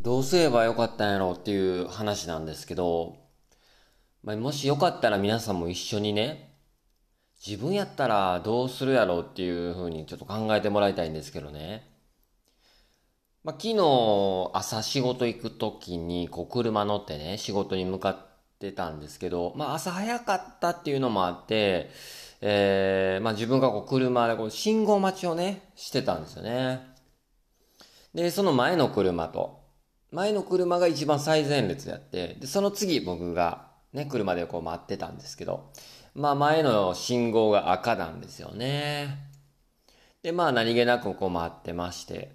どうすればよかったんやろうっていう話なんですけど、まあ、もしよかったら皆さんも一緒にね、自分やったらどうするやろうっていうふうにちょっと考えてもらいたいんですけどね。まあ、昨日朝仕事行く時にこう車乗ってね、仕事に向かってたんですけど、まあ朝早かったっていうのもあって、えー、まあ自分がこう車でこう信号待ちをね、してたんですよね。で、その前の車と、前の車が一番最前列やって、で、その次僕がね、車でこう待ってたんですけど、まあ前の信号が赤なんですよね。で、まあ何気なくこう待ってまして、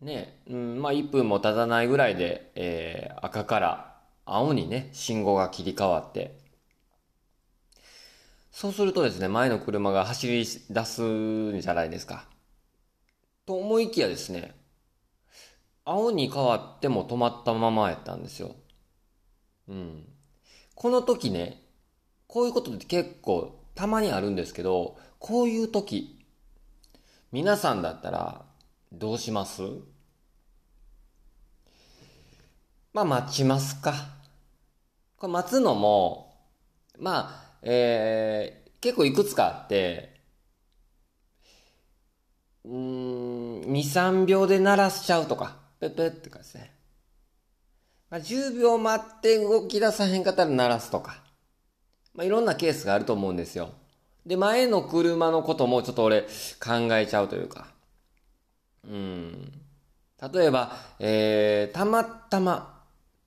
ね、うん、まあ1分も経たないぐらいで、えー、赤から青にね、信号が切り替わって、そうするとですね、前の車が走り出すんじゃないですか。と思いきやですね、青に変わっても止まったままやったんですよ。うん。この時ね、こういうことって結構たまにあるんですけど、こういう時、皆さんだったらどうします？まあ待ちますか。これ待つのも、まあ、えー、結構いくつかあって、うん、2、3秒で鳴らしちゃうとか。ペペって感じですね。ま、10秒待って動き出さへんかったら鳴らすとか。まあ、いろんなケースがあると思うんですよ。で、前の車のこともちょっと俺考えちゃうというか。うん。例えば、えー、たまたま、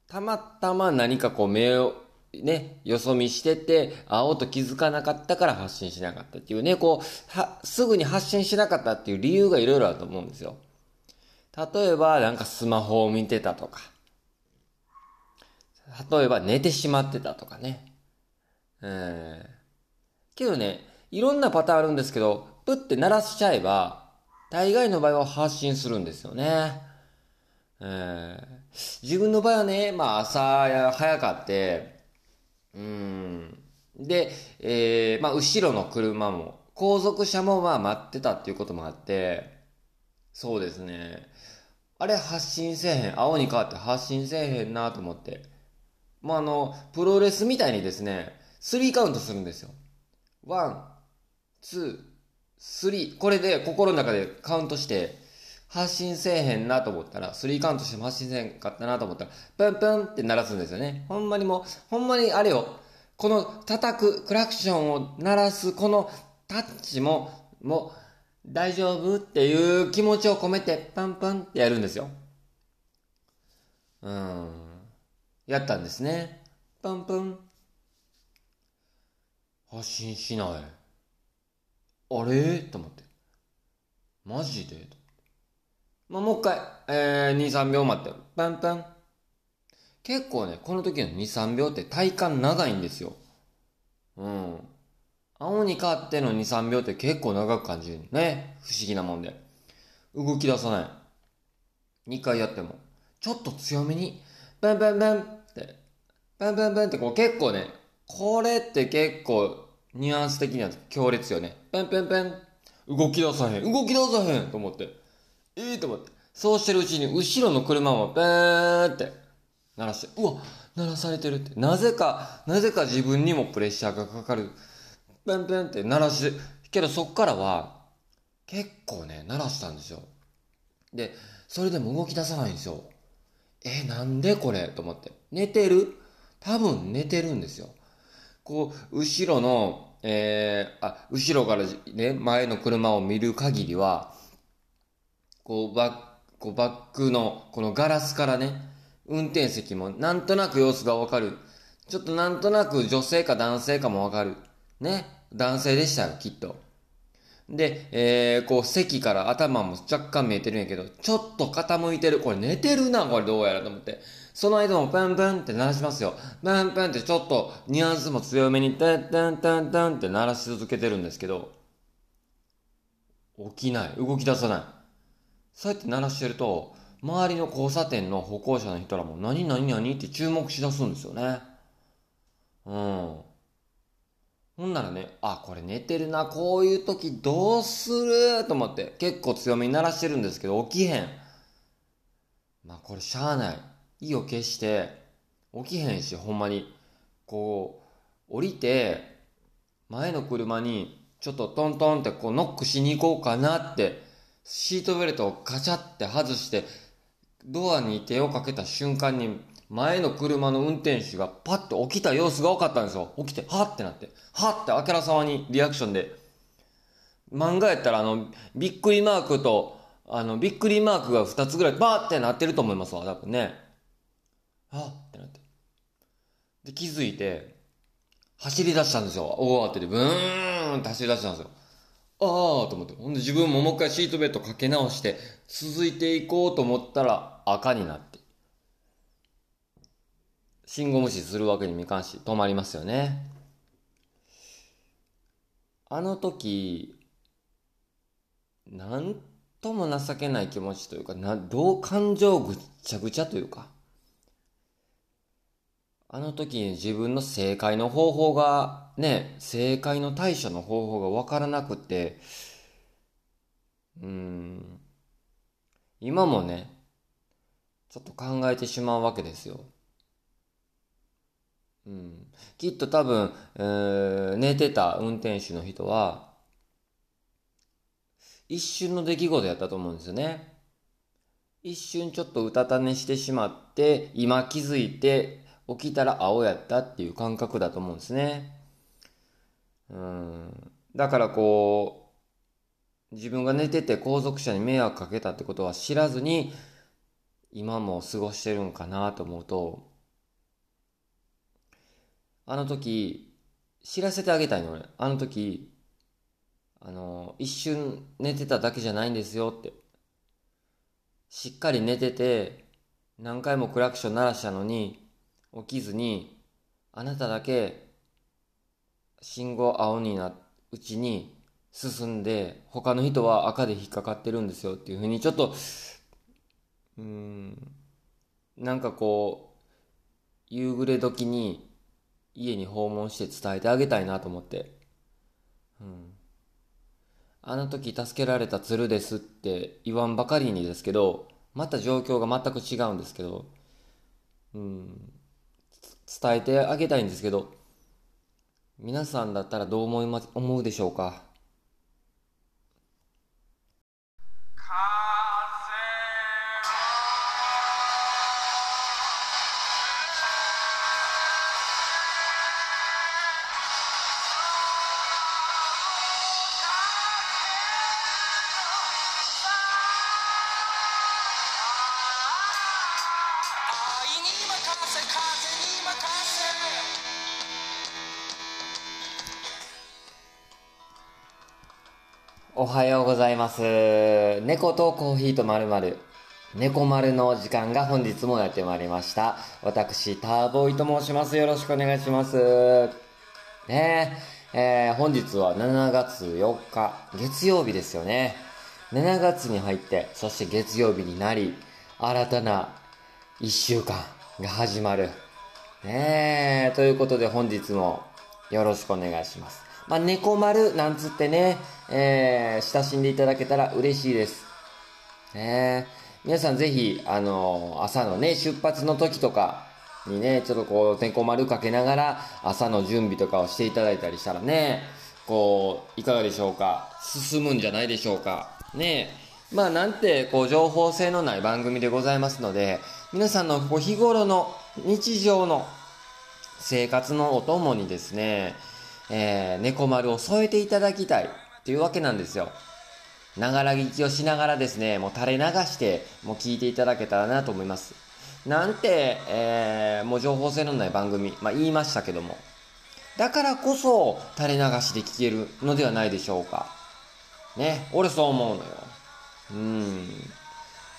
たまたま何かこう目を、ね、よそ見してて、青と気づかなかったから発信しなかったっていうね、こう、は、すぐに発信しなかったっていう理由がいろいろあると思うんですよ。例えば、なんかスマホを見てたとか。例えば、寝てしまってたとかね。えー、けどね、いろんなパターンあるんですけど、プって鳴らしちゃえば、大概の場合は発信するんですよね。えー、自分の場合はね、まあ朝は早かって、うん。で、えー、まあ後ろの車も、後続車もまあ待ってたっていうこともあって、そうですね。あれ発進せえへん。青に変わって発進せえへんなと思って。まあ、あの、プロレスみたいにですね、スリーカウントするんですよ。ワン、ツー、スリー。これで心の中でカウントして、発信せえへんなと思ったら、スリーカウントしても発信せえへんかったなと思ったら、プンプンって鳴らすんですよね。ほんまにもう、ほんまにあれよ。この叩く、クラクションを鳴らす、このタッチも、もう、大丈夫？っていう気持ちを込めて、パンパンってやるんですよ。うん。やったんですね。パンパン。発信しない。あれ？と思って。マジで？まあ、もう一回、えー、2、3秒待って、パンパン。結構ね、この時の2、3秒って体感長いんですよ。うん。青に変わっての2、3秒って結構長く感じるね。不思議なもんで。動き出さない。2回やっても。ちょっと強めに、バンバンバンって、バンバンバンってこう結構ね、これって結構ニュアンス的には強烈よね。ペンペンペン。動き出さへん。動き出さへんと思って。ええー、と思って。そうしてるうちに後ろの車もペーって鳴らして、うわ、鳴らされてるって。なぜか、なぜか自分にもプレッシャーがかかる。ペンペンって鳴らして、けどそっからは、結構ね、鳴らしたんですよ。で、それでも動き出さないんですよ。え、なんでこれ？と思って。寝てる？多分寝てるんですよ。こう、後ろの、えー、あ、後ろからね、前の車を見る限りは、こう、バック、こうバックの、このガラスからね、運転席もなんとなく様子がわかる。ちょっとなんとなく女性か男性かもわかる。ね。男性でしたよ、きっと。で、えー、こう、席から頭も若干見えてるんやけど、ちょっと傾いてる。これ寝てるな、これどうやらと思って。その間もプンプンって鳴らしますよ。プンプンってちょっとニュアンスも強めに、タンタンタンタンって鳴らし続けてるんですけど、起きない。動き出さない。そうやって鳴らしてると、周りの交差点の歩行者の人らも何何何って注目しだすんですよね。うん。ほんならね、あ、これ寝てるな、こういう時どうする？と思って、結構強めに鳴らしてるんですけど、起きへん。まあこれしゃあない。意を決して、起きへんし、ほんまに。こう、降りて、前の車に、ちょっとトントンってこうノックしに行こうかなって、シートベルトをカチャって外して、ドアに手をかけた瞬間に、前の車の運転手がパッと起きた様子が分かったんですよ。起きて、はってなって、はってあからさまにリアクションで。漫画やったらあの、びっくりマークと、あの、びっくりマークが2つぐらいバーってなってると思いますわ、多分ね。はってなって。で、気づいて、走り出したんですよ。大慌てでブーンって走り出したんですよ。ああと思って。ほんで自分ももう一回シートベルトかけ直して、続いていこうと思ったら赤になって。信号無視するわけにもいかんし、止まりますよね。あの時、なんとも情けない気持ちというか、な、どう感情ぐっちゃぐちゃというか、あの時に自分の正解の方法が、ね、正解の対処の方法がわからなくて、うん、今もね、ちょっと考えてしまうわけですよ。うん、きっと多分、えー寝てた運転手の人は、一瞬の出来事やったと思うんですよね。一瞬ちょっとうたた寝してしまって、今気づいて起きたら青やったっていう感覚だと思うんですね。うん。だからこう、自分が寝てて後続車に迷惑かけたってことは知らずに、今も過ごしてるんかなと思うと、あの時、知らせてあげたいの俺。あの時、あの、一瞬寝てただけじゃないんですよって。しっかり寝てて、何回もクラクション鳴らしたのに、起きずに、あなただけ、信号青になうちに進んで、他の人は赤で引っかかってるんですよっていうふうに、ちょっと、うん、なんかこう、夕暮れ時に家に訪問して伝えてあげたいなと思って。うん。あの時助けられた鶴ですって言わんばかりにですけど、また状況が全く違うんですけど、うん、伝えてあげたいんですけど、皆さんだったらどう思いま、思うでしょうか？おはようございます。猫とコーヒーとまるまる。猫丸の時間が本日もやってまいりました。私、ターボーイと申します。よろしくお願いします。ねえ、えー本日は7月4日、月曜日ですよね。7月に入って、そして月曜日になり、新たな1週間が始まる。ねえ、ということで本日もよろしくお願いします。まあ、猫丸なんつってね、えー親しんでいただけたら嬉しいです。ねえ。皆さんぜひ、あの朝のね、出発の時とかにね、ちょっとこう、猫丸かけながら、朝の準備とかをしていただいたりしたらね、こう、いかがでしょうか？進むんじゃないでしょうか？ねまあ、なんて、こう、情報性のない番組でございますので、皆さんのこう日頃の日常の生活のお供にですね、えー、猫丸を添えていただきたいというわけなんですよ。ながら聞きをしながらですね、もう垂れ流して、もう聞いていただけたらなと思います。なんて、えー、もう情報性のない番組、まあ言いましたけども。だからこそ、垂れ流しで聞けるのではないでしょうか。ね、俺そう思うのよ。うん。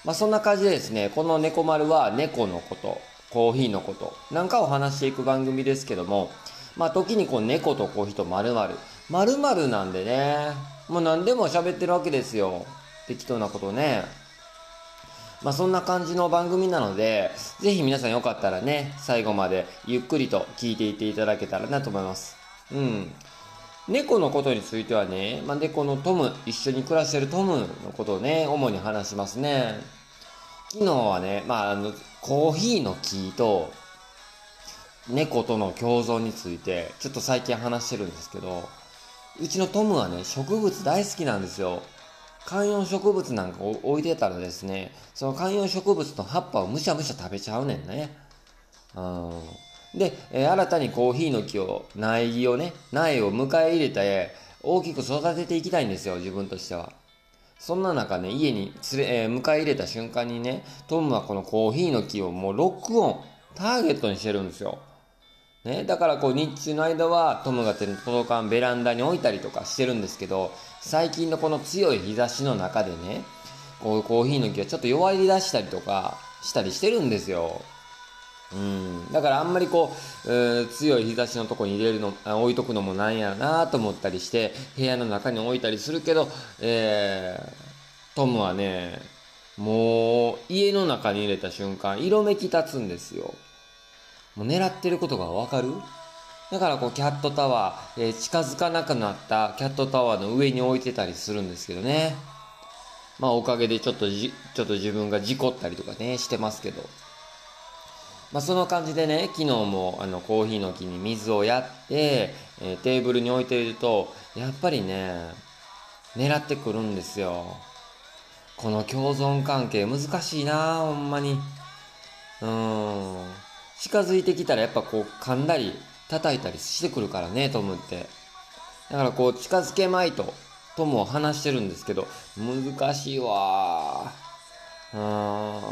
まあそんな感じでですね、この猫丸は猫のこと、コーヒーのこと、なんかを話していく番組ですけども、まあ時にこう猫とコーヒーと〇〇、〇〇なんでね、もう何でも喋ってるわけですよ。適当なことね。まあそんな感じの番組なので、ぜひ皆さんよかったらね、最後までゆっくりと聞いていっていただけたらなと思います。うん。猫のことについてはね、まあ、猫のトム、一緒に暮らしてるトムのことをね、主に話しますね。昨日はね、まあ、あの、コーヒーの木と、猫との共存について、ちょっと最近話してるんですけど、うちのトムはね、植物大好きなんですよ。観葉植物なんか置いてたらですね、その観葉植物の葉っぱをむしゃむしゃ食べちゃうねんね。うん。で、えー新たにコーヒーの木を、苗木をね、苗を迎え入れて、大きく育てていきたいんですよ、自分としては。そんな中ね、家に連れ、えー迎え入れた瞬間にね、トムはこのコーヒーの木をもうロックオン、ターゲットにしてるんですよ。ね、だからこう日中の間はトムが手の届かんベランダに置いたりとかしてるんですけど、最近のこの強い日差しの中でね、こうコーヒーの木はちょっと弱り出したりとかしたりしてるんですよ。うん、だからあんまりこう、えー強い日差しのとこに入れるの、置いとくのもなんやなと思ったりして、部屋の中に置いたりするけど、えートムはね、もう家の中に入れた瞬間、色めき立つんですよ。もう狙ってることがわかる？だからこうキャットタワー、えー近づかなくなったキャットタワーの上に置いてたりするんですけどね。まあおかげでちょっとじ、ちょっと自分が事故ったりとかね、してますけど。まあその感じでね、昨日もあのコーヒーの木に水をやって、えーテーブルに置いていると、やっぱりね、狙ってくるんですよ。この共存関係難しいなほんまに。うーん。近づいてきたらやっぱこう噛んだり叩いたりしてくるからね、トムって。だからこう近づけまいとトムを話してるんですけど、難しいわ。うーん。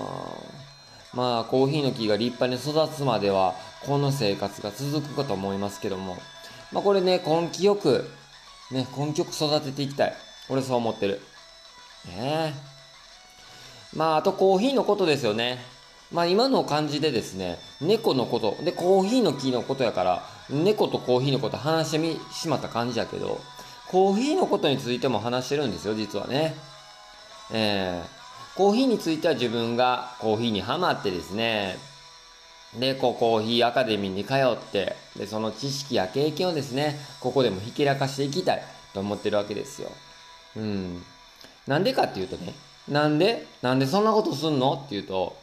まあコーヒーの木が立派に育つまではこの生活が続くかと思いますけども。まあこれね、根気よく、ね、根気よく育てていきたい。俺そう思ってる。ねえ。まああとコーヒーのことですよね。まあ今の感じでですね、猫のこと、でコーヒーの木のことやから、猫とコーヒーのこと話してみ、しまった感じやけど、コーヒーのことについても話してるんですよ、実はね。えー、コーヒーについては自分がコーヒーにハマってですね、で、コーヒーアカデミーに通って、で、その知識や経験をですね、ここでもひけらかしていきたいと思ってるわけですよ。うん。なんでかっていうとね、なんでなんでそんなことすんの？っていうと、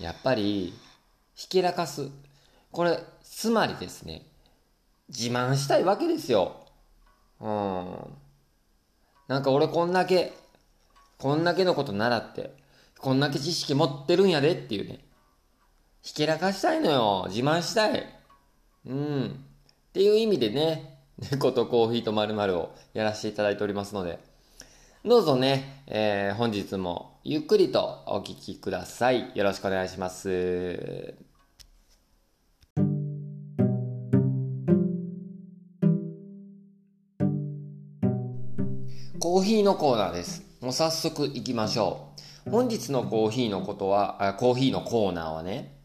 やっぱり、ひけらかす。これ、つまりですね、自慢したいわけですよ。うん。なんか俺こんだけ、こんだけのこと習って、こんだけ知識持ってるんやでっていうね。ひけらかしたいのよ。自慢したい。うん。っていう意味でね、猫とコーヒーと〇〇をやらせていただいておりますので、どうぞね、えー本日もゆっくりとお聞きください。よろしくお願いします。コーヒーのコーナーです。もう早速行きましょう。本日のコーヒーのことは、あコーヒーのコーナーはね、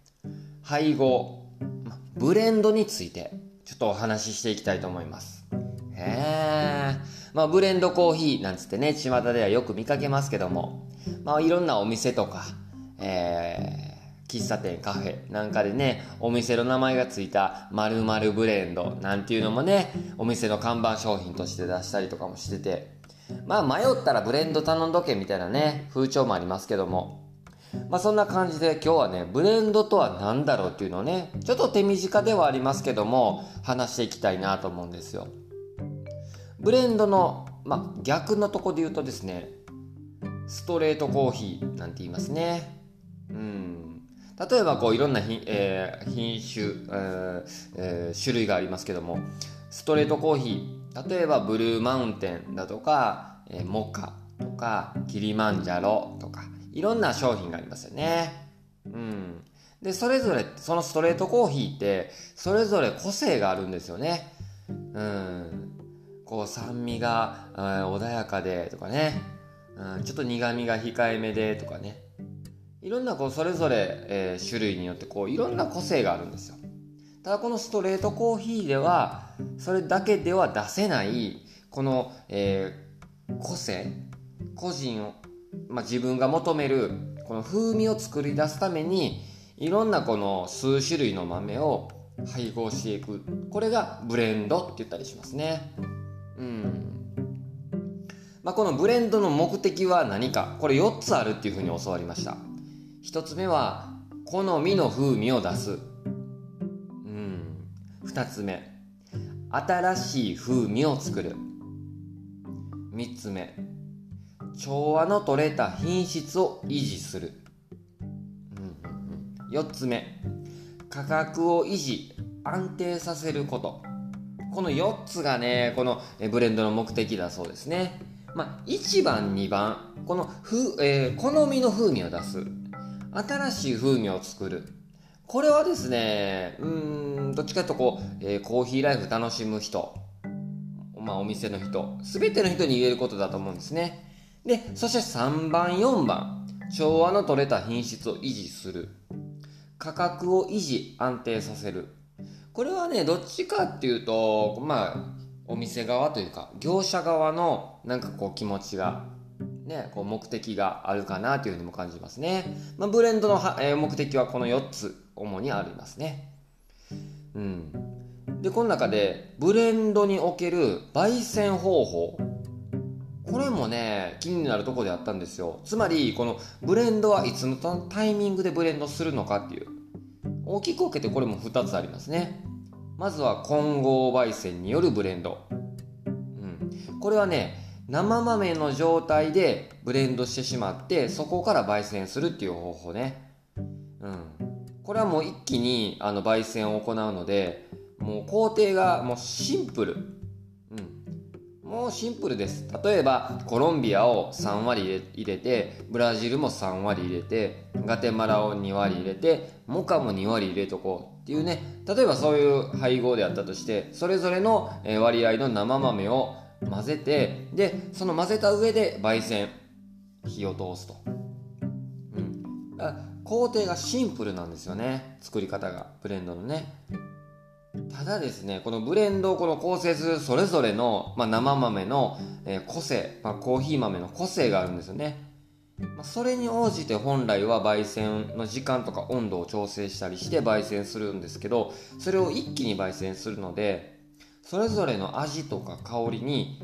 配合、まブレンドについて、ちょっとお話ししていきたいと思います。へえ。まあ、ブレンドコーヒーなんつってね、巷ではよく見かけますけども、まあ、いろんなお店とか、えー喫茶店、カフェなんかでね、お店の名前がついた〇〇ブレンドなんていうのもね、お店の看板商品として出したりとかもしてて、まあ迷ったらブレンド頼んどけみたいなね、風潮もありますけども、まあそんな感じで今日はね、ブレンドとは何だろうっていうのをね、ちょっと手短ではありますけども、話していきたいなと思うんですよ。ブレンドの、まあ逆のとこで言うとですね、ストレートコーヒーなんて言いますね。うん。例えばこういろんな品,、えー品種、えーえー種類がありますけども、ストレートコーヒー、例えばブルーマウンテンだとか、えーモカとか、キリマンジャロとか、いろんな商品がありますよね。うん。で、それぞれ、そのストレートコーヒーって、それぞれ個性があるんですよね。うん。こう酸味が、あー穏やかでとかね、うん、ちょっと苦味が控えめでとかね。いろんなこうそれぞれ、えー種類によってこういろんな個性があるんですよ。ただこのストレートコーヒーではそれだけでは出せないこの、えー個性個人を、まあ、自分が求めるこの風味を作り出すためにいろんなこの数種類の豆を配合していくこれがブレンドって言ったりしますね。うん。まあ、このブレンドの目的は何か。これ4つあるっていうふうに教わりました。1つ目は好みの風味を出す。うん。2つ目新しい風味を作る。3つ目調和の取れた品質を維持する、うんうんうん、4つ目価格を維持安定させること。この4つがねこのブレンドの目的だそうですね。まあ1番2番このふ、えー、好みの風味を出す。新しい風味を作る。これはですねうんどっちかというとこう、えー、コーヒーライフ楽しむ人。まあお店の人。全ての人に言えることだと思うんですね。でそして3番4番。調和の取れた品質を維持する。価格を維持安定させる。これはねどっちかっていうとまあお店側というか業者側のなんかこう気持ちがね、こう目的があるかなというふうにも感じますね。まあ、ブレンドのは、えー、目的はこの4つ主にありますね。うん。で、この中でブレンドにおける焙煎方法。これもね、気になるとこであったんですよ。つまり、このブレンドはいつのタイミングでブレンドするのかっていう。大きく分けてこれも2つありますね。まずは混合焙煎によるブレンド。うん。これはね、生豆の状態でブレンドしてしまってそこから焙煎するっていう方法ねうんこれはもう一気にあの焙煎を行うのでもう工程がもうシンプルもうシンプルです。例えばコロンビアを3割入れてブラジルも3割入れてガテマラを2割入れてモカも2割入れとこうっていうね。例えばそういう配合であったとしてそれぞれの割合の生豆を混ぜてでその混ぜた上で焙煎火を通すと、うん、工程がシンプルなんですよね。作り方が。ブレンドのね。ただですねこのブレンドをこの構成するそれぞれの、まあ、生豆の、え、個性、まあ、コーヒー豆の個性があるんですよね、まあ、それに応じて本来は焙煎の時間とか温度を調整したりして焙煎するんですけどそれを一気に焙煎するのでそれぞれの味とか香りに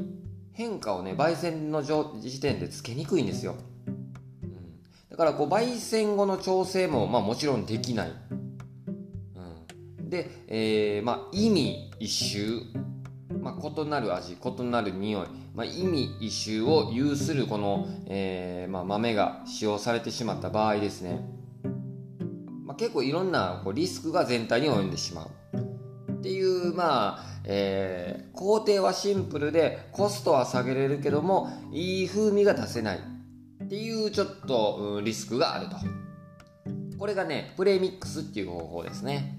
変化をね焙煎の時点でつけにくいんですよ、うん、だからこう焙煎後の調整も、まあ、もちろんできない、で、えー、まあ、意味一周、まあ、異なる味異なる匂い、まあ、意味一周を有するこの、えー、まあ、豆が使用されてしまった場合ですね、まあ、結構いろんなこうリスクが全体に及んでしまう。っていうまあえー、工程はシンプルでコストは下げれるけどもいい風味が出せない。っていうちょっと、うん、リスクがあると。これがねプレミックスっていう方法ですね。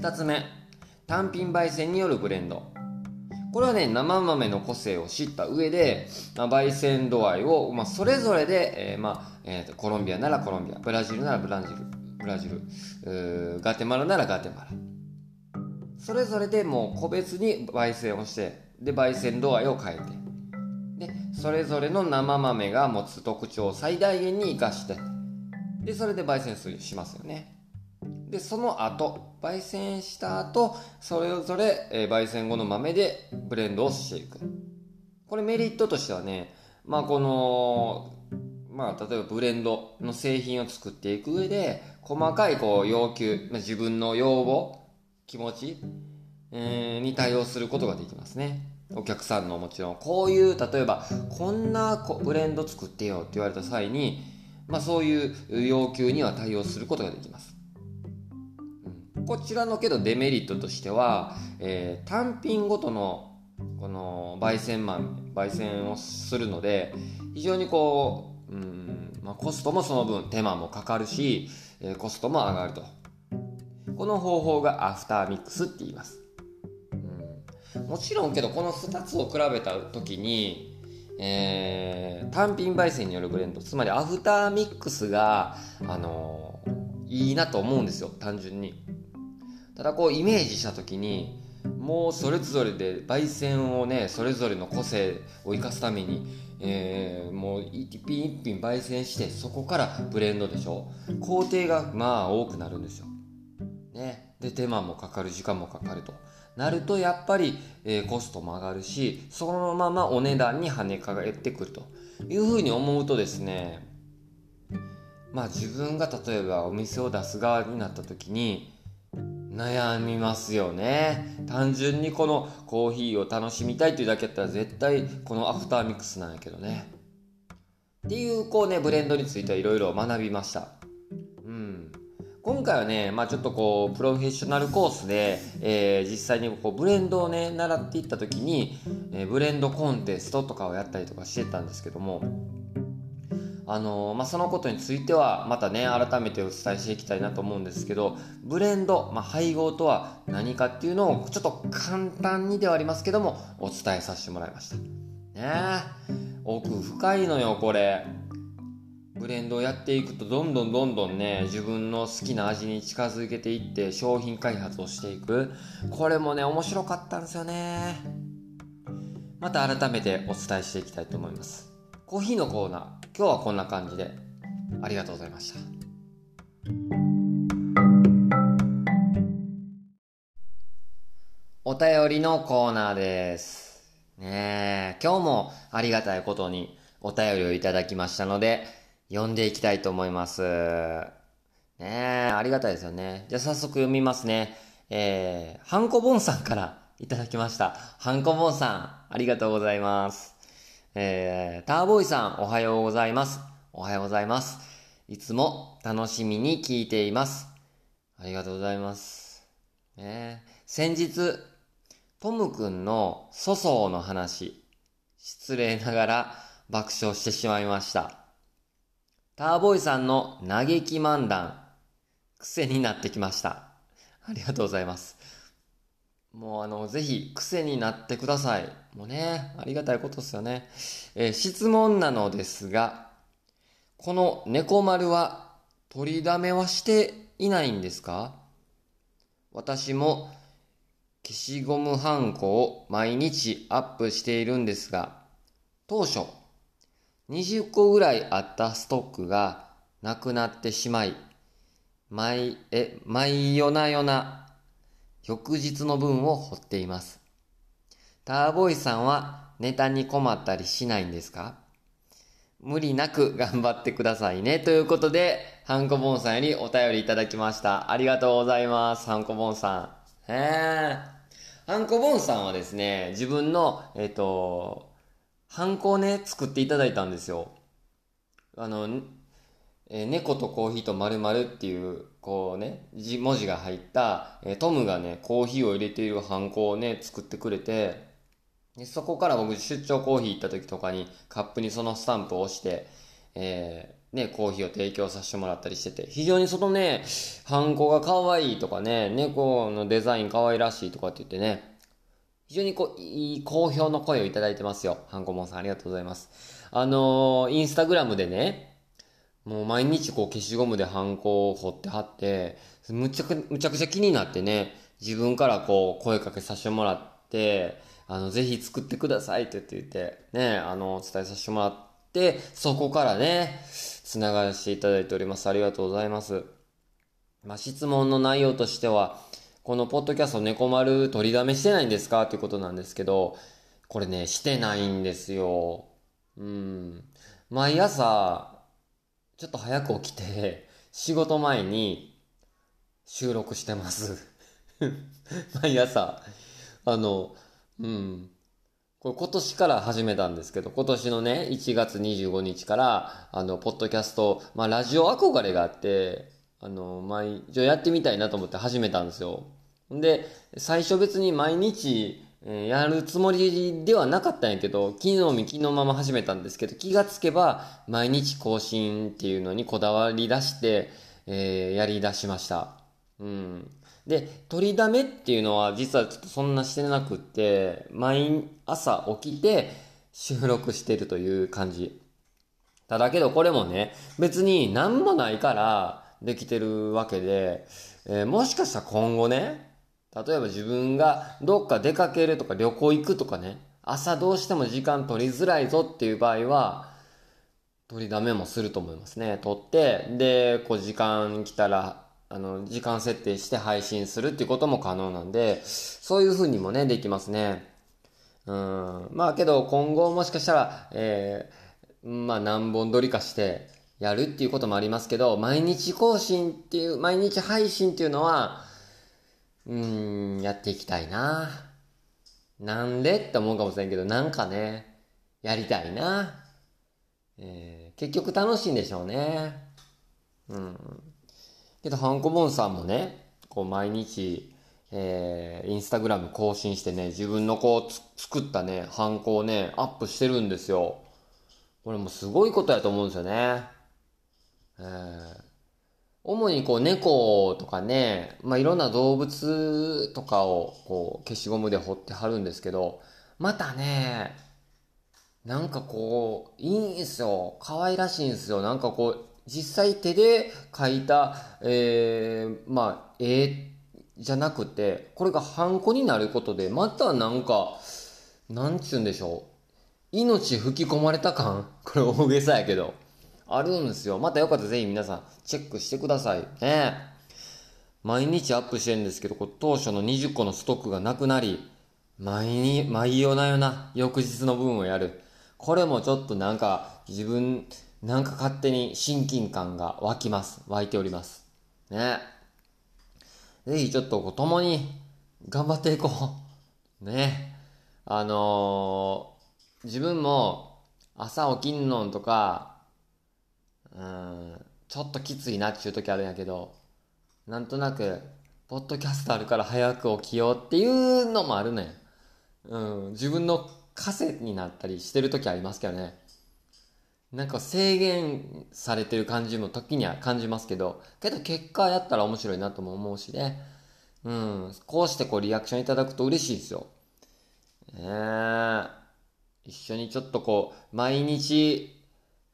2つ目単品焙煎によるブレンド。これはね生豆の個性を知った上で、まあ、焙煎度合いを、まあ、それぞれで、えーまあえー、コロンビアならコロンビアブラジルならブラジルブラジルガテマラならガテマラ。それぞれでもう個別に焙煎をしてで焙煎度合いを変えて。でそれぞれの生豆が持つ特徴を最大限に生かして。でそれで焙煎しますよね。でその後焙煎した後それぞれ、えー、焙煎後の豆でブレンドをしていくこれメリットとしてはねまあこのまあ、例えばブレンドの製品を作っていく上で細かいこう要求、ま、自分の要望気持ち、えー、に対応することができますね。お客さんのもちろん、こういう、例えば、こんなブレンド作ってよって言われた際に、まあそういう要求には対応することができます。こちらのけどデメリットとしては、えー、単品ごとのこの焙煎豆、焙煎をするので、非常にこう、うんまあ、コストもその分手間もかかるし、えー、コストも上がると。この方法がアフターミックスって言います。うん、もちろんけどこの2つを比べた時に、えー、単品焙煎によるブレンドつまりアフターミックスが、あのー、いいなと思うんですよ単純に。ただこうイメージした時にもうそれぞれで焙煎をねそれぞれの個性を生かすために、えー、もう一品一品焙煎してそこからブレンドでしょ。工程がまあ多くなるんですよ。ね、で手間もかかる時間もかかると。なるとやっぱり、えー、コストも上がるしそのままお値段に跳ね返ってくると。いうふうに思うとですねまあ自分が例えばお店を出す側になった時に悩みますよね。単純にこのコーヒーを楽しみたいっていうだけやったら絶対このアフターミックスなんやけどね。っていうこうねブレンドについてはいろいろ学びました。うん。今回はね、まあ、ちょっとこうプロフェッショナルコースで、えー実際にこうブレンドをね習っていった時に、えーブレンドコンテストとかをやったりとかしてたんですけどもあのーまあ、そのことについてはまたね改めてお伝えしていきたいなと思うんですけどブレンド、まあ、配合とは何かっていうのをちょっと簡単にではありますけどもお伝えさせてもらいました。ね。え奥深いのよこれ。ブレンドをやっていくとどんどんどんどんね自分の好きな味に近づけていって商品開発をしていく。これもね面白かったんですよね。また改めてお伝えしていきたいと思います。コーヒーのコーナー今日はこんな感じでありがとうございました。お便りのコーナーです。ねえ今日もありがたいことにお便りをいただきましたので読んでいきたいと思います。ねえありがたいですよね。じゃあ早速読みますね。えー、ハンコボンさんからいただきました。ハンコボンさんありがとうございます。えー、ターボーイさん、おはようございます。おはようございます。いつも楽しみに聞いています。ありがとうございます。ね、先日、トムくんの粗相の話、失礼ながら爆笑してしまいました。ターボーイさんの嘆き漫談、癖になってきました。ありがとうございます。もうあの、ぜひ癖になってください。もうね、ありがたいことですよね。えー質問なのですが、この猫丸は取りだめはしていないんですか？私も消しゴムはんこを毎日アップしているんですが、当初20個ぐらいあったストックがなくなってしまい、毎、え、毎夜な夜な翌日の分を掘っています。ターボイさんはネタに困ったりしないんですか？無理なく頑張ってくださいね。ということで、ハンコボンさんよりお便りいただきました。ありがとうございます。ハンコボンさん。へえ。ハンコボンさんはですね、自分の、えっ、と、ハンコをね、作っていただいたんですよ。あの、えー猫とコーヒーと〇〇っていう、こうね、文字が入った、えトムがね、コーヒーを入れているハンコをね、作ってくれて、でそこから僕出張コーヒー行った時とかにカップにそのスタンプを押して、えーね、コーヒーを提供させてもらったりしてて、非常にそのね、ハンコが可愛いとかね、猫のデザイン可愛らしいとかって言ってね、非常にこう、いい好評の声をいただいてますよ。ハンコモンさんありがとうございます。あのーインスタグラムでね、もう毎日こう消しゴムでハンコを彫って貼って、むちゃく、むちゃくちゃ気になってね、自分からこう声かけさせてもらって、あの、ぜひ作ってくださいって言って、ね、あの、伝えさせてもらって、そこからね、繋がらせていただいております。ありがとうございます。まあ、質問の内容としては、このポッドキャスト猫丸取りだめしてないんですか？っていうことなんですけど、これね、してないんですよ。うん。毎朝、ちょっと早く起きて、仕事前に収録してます。毎朝。あの、うん。これ今年から始めたんですけど、今年のね、1月25日から、あの、ポッドキャスト、まあ、ラジオ憧れがあって、あの、毎、一応やってみたいなと思って始めたんですよ。んで、最初別に毎日、えやるつもりではなかったんやけど、昨日見昨日まま始めたんですけど、気がつけば、毎日更新っていうのにこだわり出して、えーやり出しました。うん。で、取りだめっていうのは実はちょっとそんなしてなくって、毎朝起きて収録してるという感じ。ただけどこれもね、別に何もないからできてるわけで、えーもしかしたら今後ね、例えば自分がどっか出かけるとか旅行行くとかね、朝どうしても時間取りづらいぞっていう場合は、取りだめもすると思いますね。取って、で、こう時間来たら、あの、時間設定して配信するっていうことも可能なんで、そういう風にもね、できますね。うん。まあけど今後もしかしたら、えーまあ何本撮りかして、やるっていうこともありますけど、毎日更新っていう、毎日配信っていうのは、うーん、やっていきたいな。なんでって思うかもしれんけど、なんかね、やりたいな。えー結局楽しいんでしょうね。うん。けど、ハンコボンさんもね、こう毎日、えーインスタグラム更新してね、自分のこう作ったね、ハンコをね、アップしてるんですよ。これもすごいことやと思うんですよね。えー主にこう猫とかね、まあ、いろんな動物とかをこう消しゴムで彫って貼るんですけど、またね、なんかこう、いいんすよ。可愛らしいんすよ。なんかこう、実際手で描いた、えー、まあ、絵じゃなくて、これがハンコになることで、またなんか、なんちゅうんでしょう。命吹き込まれた感これ大げさやけど。あるんですよ。またよかったらぜひ皆さんチェックしてください。ね毎日アップしてるんですけど、こう当初の20個のストックがなくなり、毎に、毎夜な夜な、翌日の分をやる。これもちょっとなんか、自分、なんか勝手に親近感が湧きます。湧いております。ねぜひちょっとこう共に頑張っていこう。ねあのー自分も朝起きんのんとか、うん、ちょっときついなっていう時あるんやけど、なんとなく、ポッドキャストあるから早く起きようっていうのもあるね。うん、自分の枷になったりしてる時ありますけどね。なんか制限されてる感じも時には感じますけど、けど結果やったら面白いなとも思うしね。うん、こうしてこうリアクションいただくと嬉しいですよ。ねえ。一緒にちょっとこう、毎日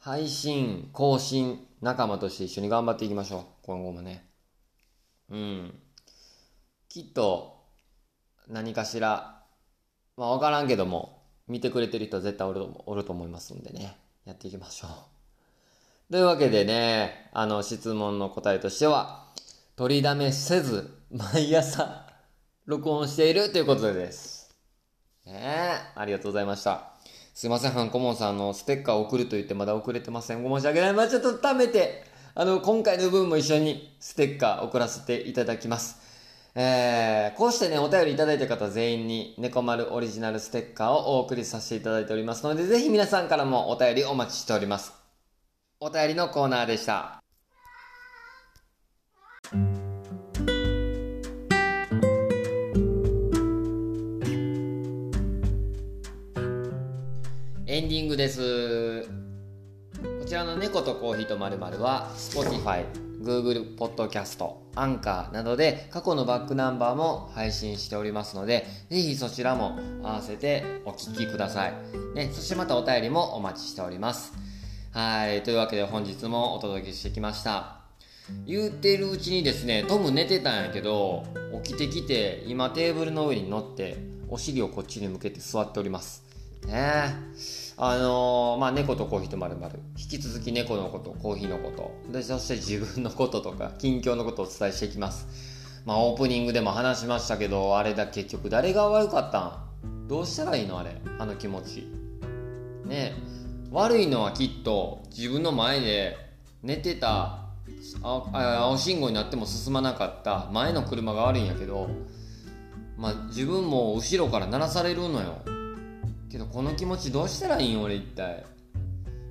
配信、更新、仲間として一緒に頑張っていきましょう。今後もね。うん。きっと、何かしら、まあわからんけども、見てくれてる人は絶対おるおると思いますんでね。やっていきましょう。というわけでね、あの、質問の答えとしては、取りだめせず、毎朝、録音しているということです。ねえ、ありがとうございました。すいません、ハンコモンさん、あの、ステッカーを送ると言ってまだ送れてません。ご申し訳ない。まあちょっと貯めて、あの、今回の分も一緒にステッカー送らせていただきます。えー、こうしてね、お便りいただいた方全員に、猫丸オリジナルステッカーをお送りさせていただいておりますので、ぜひ皆さんからもお便りお待ちしております。お便りのコーナーでした。エンディングです。こちらの猫とコーヒーとまるは Spotify、Google Podcast、Anchor などで過去のバックナンバーも配信しておりますので、ぜひそちらも合わせてお聞きください。ね、そしてまたお便りもお待ちしております。はい、というわけで本日もお届けしてきました。言うてるうちにですね、トム寝てたんやけど、起きてきて、今テーブルの上に乗って、お尻をこっちに向けて座っております。ね。あのーまあ、猫とコーヒーとまるまる。引き続き猫のこと、コーヒーのこと。で、そして自分のこととか、近況のことをお伝えしていきます。まあ、オープニングでも話しましたけど、あれだ、結局誰が悪かったん？どうしたらいいのあれ？あの気持ち。ね。悪いのはきっと、自分の前で寝てた、青信号になっても進まなかった前の車が悪いんやけど、まあ、自分も後ろから鳴らされるのよ。けどこの気持ちどうしたらいいん？俺一体。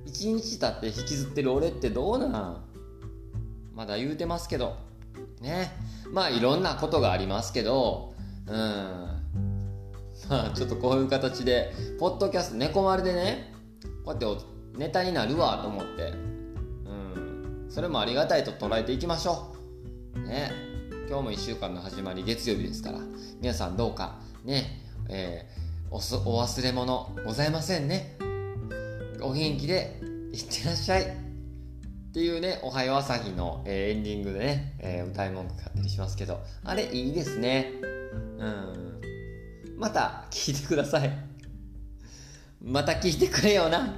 一日経って引きずってる俺ってどうなん？まだ言うてますけど。ね。まあいろんなことがありますけど。うん。まあちょっとこういう形でポッドキャスト猫丸でねこうやってネタになるわと思って。うん。それもありがたいと捉えていきましょう。ね。今日も1週間の始まり月曜日ですから。皆さんどうか。ね。えーお忘れ物。ございませんね。お元気でいってらっしゃい。っていうね「おはよう朝日の」えーエンディングでね、えー歌い文句買ったりしますけど。あれいいですね。うん。また聞いてください。また聞いてくれよな。